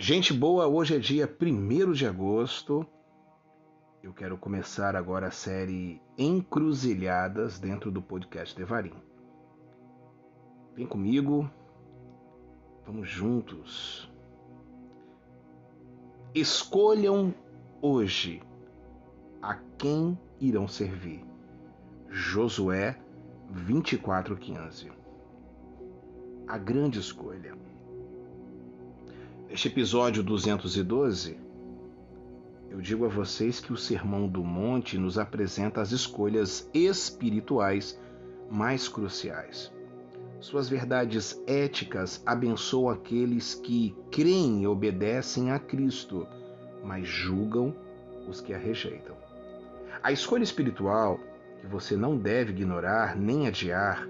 Gente boa, hoje é dia 1 de agosto. Eu quero começar agora a série Encruzilhadas dentro do podcast Devarim. Vem comigo, vamos juntos. Escolham hoje a quem irão servir. Josué 24:15. A grande escolha. Neste episódio 212, eu digo a vocês que o Sermão do Monte nos apresenta as escolhas espirituais mais cruciais. Suas verdades éticas abençoam aqueles que creem e obedecem a Cristo, mas julgam os que a rejeitam. A escolha espiritual, que você não deve ignorar nem adiar,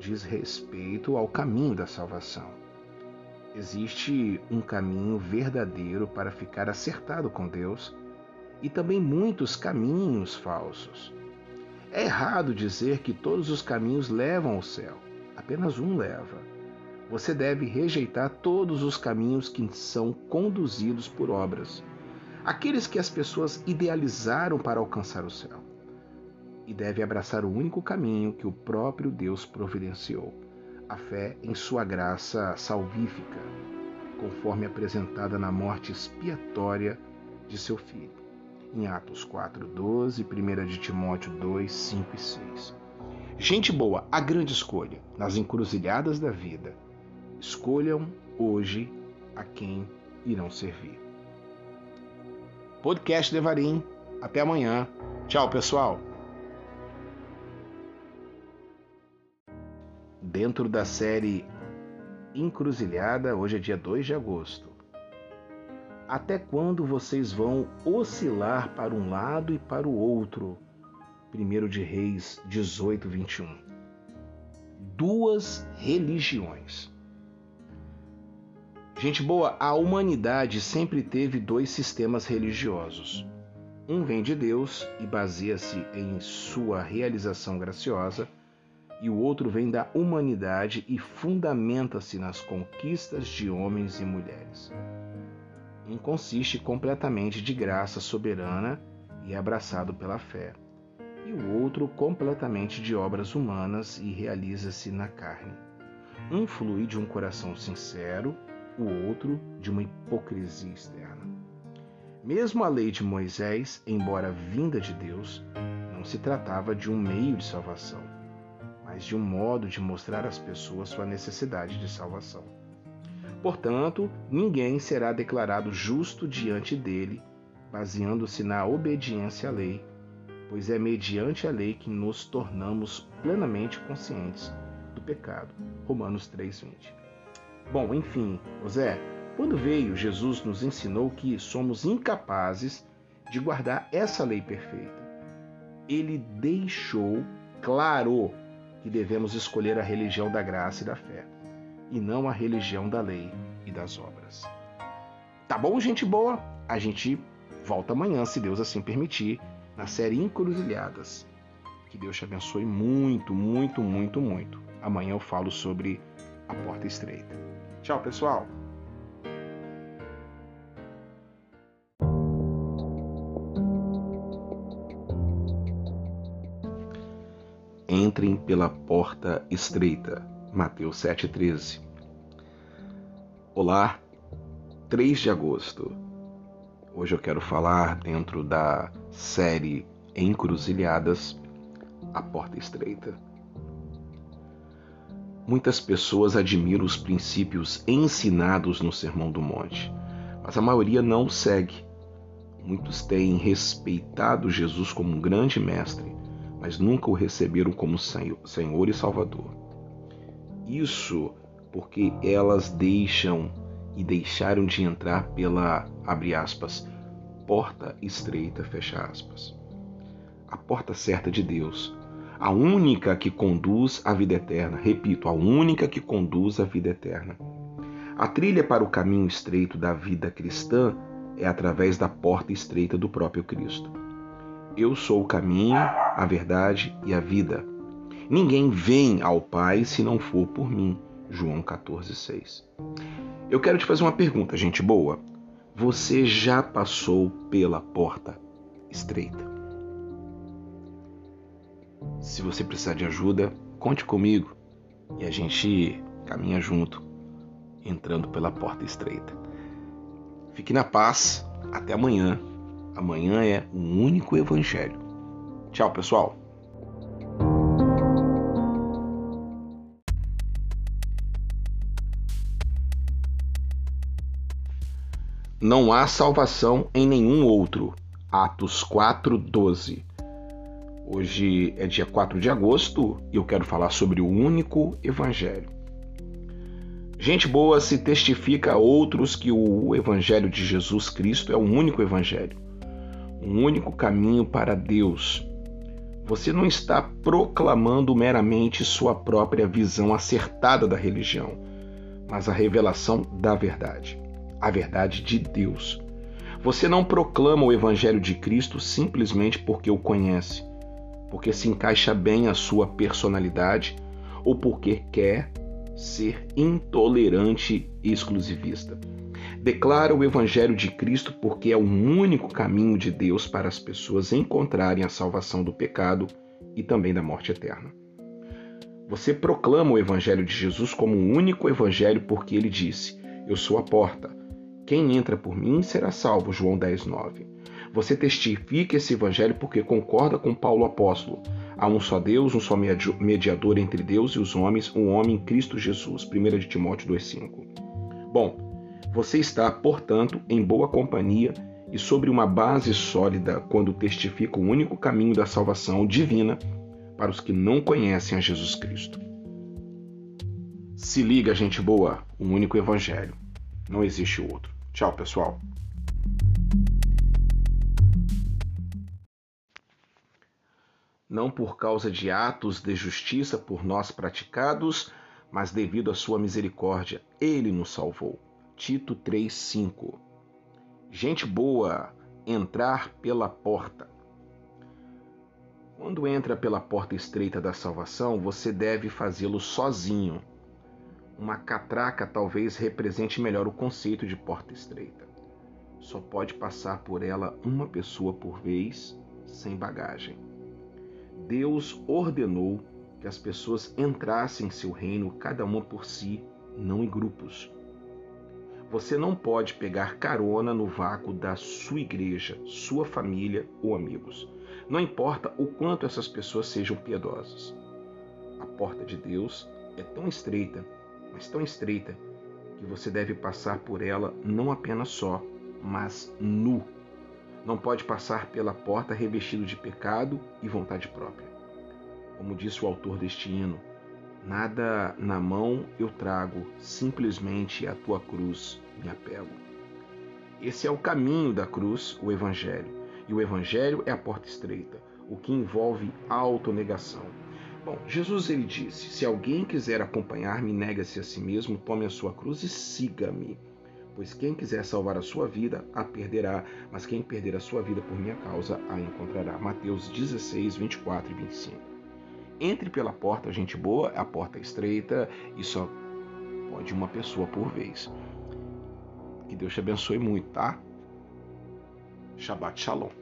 diz respeito ao caminho da salvação. Existe um caminho verdadeiro para ficar acertado com Deus e também muitos caminhos falsos. É errado dizer que todos os caminhos levam ao céu, apenas um leva. Você deve rejeitar todos os caminhos que são conduzidos por obras, aqueles que as pessoas idealizaram para alcançar o céu, e deve abraçar o único caminho que o próprio Deus providenciou a fé em sua graça salvífica, conforme apresentada na morte expiatória de seu filho, em Atos 4, 12, 1 de Timóteo 2, 5 e 6. Gente boa, a grande escolha nas encruzilhadas da vida. Escolham hoje a quem irão servir. Podcast Devarim. Até amanhã. Tchau, pessoal. Dentro da série Encruzilhada, hoje é dia 2 de agosto. Até quando vocês vão oscilar para um lado e para o outro? 1 de Reis 18, 21. Duas religiões. Gente boa, a humanidade sempre teve dois sistemas religiosos. Um vem de Deus e baseia-se em sua realização graciosa e o outro vem da humanidade e fundamenta-se nas conquistas de homens e mulheres. Um consiste completamente de graça soberana e abraçado pela fé, e o outro completamente de obras humanas e realiza-se na carne. Um flui de um coração sincero, o outro de uma hipocrisia externa. Mesmo a lei de Moisés, embora vinda de Deus, não se tratava de um meio de salvação de um modo de mostrar às pessoas sua necessidade de salvação. Portanto, ninguém será declarado justo diante dele, baseando-se na obediência à lei, pois é mediante a lei que nos tornamos plenamente conscientes do pecado. Romanos 3:20. Bom, enfim, José, quando veio, Jesus nos ensinou que somos incapazes de guardar essa lei perfeita. Ele deixou claro que devemos escolher a religião da graça e da fé, e não a religião da lei e das obras. Tá bom, gente boa? A gente volta amanhã, se Deus assim permitir, na série Encruzilhadas. Que Deus te abençoe muito, muito, muito, muito. Amanhã eu falo sobre a porta estreita. Tchau, pessoal! Entrem pela porta estreita. Mateus 7,13. Olá, 3 de agosto. Hoje eu quero falar dentro da série Encruzilhadas, a porta estreita. Muitas pessoas admiram os princípios ensinados no Sermão do Monte, mas a maioria não segue. Muitos têm respeitado Jesus como um grande mestre, mas nunca o receberam como Senhor e Salvador. Isso porque elas deixam e deixaram de entrar pela, abre aspas, porta estreita, fecha aspas. A porta certa de Deus, a única que conduz à vida eterna. Repito, a única que conduz à vida eterna. A trilha para o caminho estreito da vida cristã é através da porta estreita do próprio Cristo. Eu sou o caminho, a verdade e a vida. Ninguém vem ao Pai se não for por mim. João 14,6. Eu quero te fazer uma pergunta, gente boa. Você já passou pela porta estreita? Se você precisar de ajuda, conte comigo e a gente caminha junto, entrando pela porta estreita. Fique na paz, até amanhã. Amanhã é um único evangelho. Tchau, pessoal. Não há salvação em nenhum outro. Atos 4:12. Hoje é dia 4 de agosto e eu quero falar sobre o único evangelho. Gente boa se testifica a outros que o evangelho de Jesus Cristo é o único evangelho, um único caminho para Deus. Você não está proclamando meramente sua própria visão acertada da religião, mas a revelação da verdade a verdade de Deus. Você não proclama o Evangelho de Cristo simplesmente porque o conhece, porque se encaixa bem à sua personalidade ou porque quer ser intolerante e exclusivista. Declara o Evangelho de Cristo porque é o único caminho de Deus para as pessoas encontrarem a salvação do pecado e também da morte eterna. Você proclama o Evangelho de Jesus como o único Evangelho porque ele disse: Eu sou a porta. Quem entra por mim será salvo. João 10, 9. Você testifica esse evangelho porque concorda com Paulo apóstolo. Há um só Deus, um só mediador entre Deus e os homens, um homem Cristo Jesus. 1 de Timóteo 2,5. Bom, você está, portanto, em boa companhia e sobre uma base sólida quando testifica o único caminho da salvação divina para os que não conhecem a Jesus Cristo. Se liga, gente boa, um único evangelho. Não existe outro. Tchau, pessoal. Não por causa de atos de justiça por nós praticados, mas devido à sua misericórdia, ele nos salvou. Tito 3:5. Gente boa, entrar pela porta. Quando entra pela porta estreita da salvação, você deve fazê-lo sozinho uma catraca talvez represente melhor o conceito de porta estreita. Só pode passar por ela uma pessoa por vez, sem bagagem. Deus ordenou que as pessoas entrassem em seu reino, cada uma por si, não em grupos. Você não pode pegar carona no vácuo da sua igreja, sua família ou amigos. Não importa o quanto essas pessoas sejam piedosas. A porta de Deus é tão estreita mas tão estreita que você deve passar por ela não apenas só, mas nu. Não pode passar pela porta revestido de pecado e vontade própria. Como disse o autor deste hino, nada na mão eu trago, simplesmente a tua cruz me apego. Esse é o caminho da cruz, o Evangelho. E o Evangelho é a porta estreita, o que envolve autonegação Bom, Jesus ele disse: Se alguém quiser acompanhar-me, nega-se a si mesmo, tome a sua cruz e siga-me. Pois quem quiser salvar a sua vida, a perderá, mas quem perder a sua vida por minha causa, a encontrará. Mateus 16, 24 e 25. Entre pela porta, gente boa, a porta é estreita e só pode uma pessoa por vez. Que Deus te abençoe muito, tá? Shabbat Shalom.